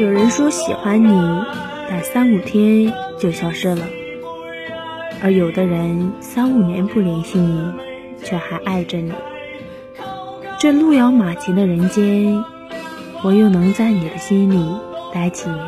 有人说喜欢你，但三五天就消失了；而有的人，三五年不联系你，却还爱着你。这路遥马急的人间，我又能在你的心里待几年。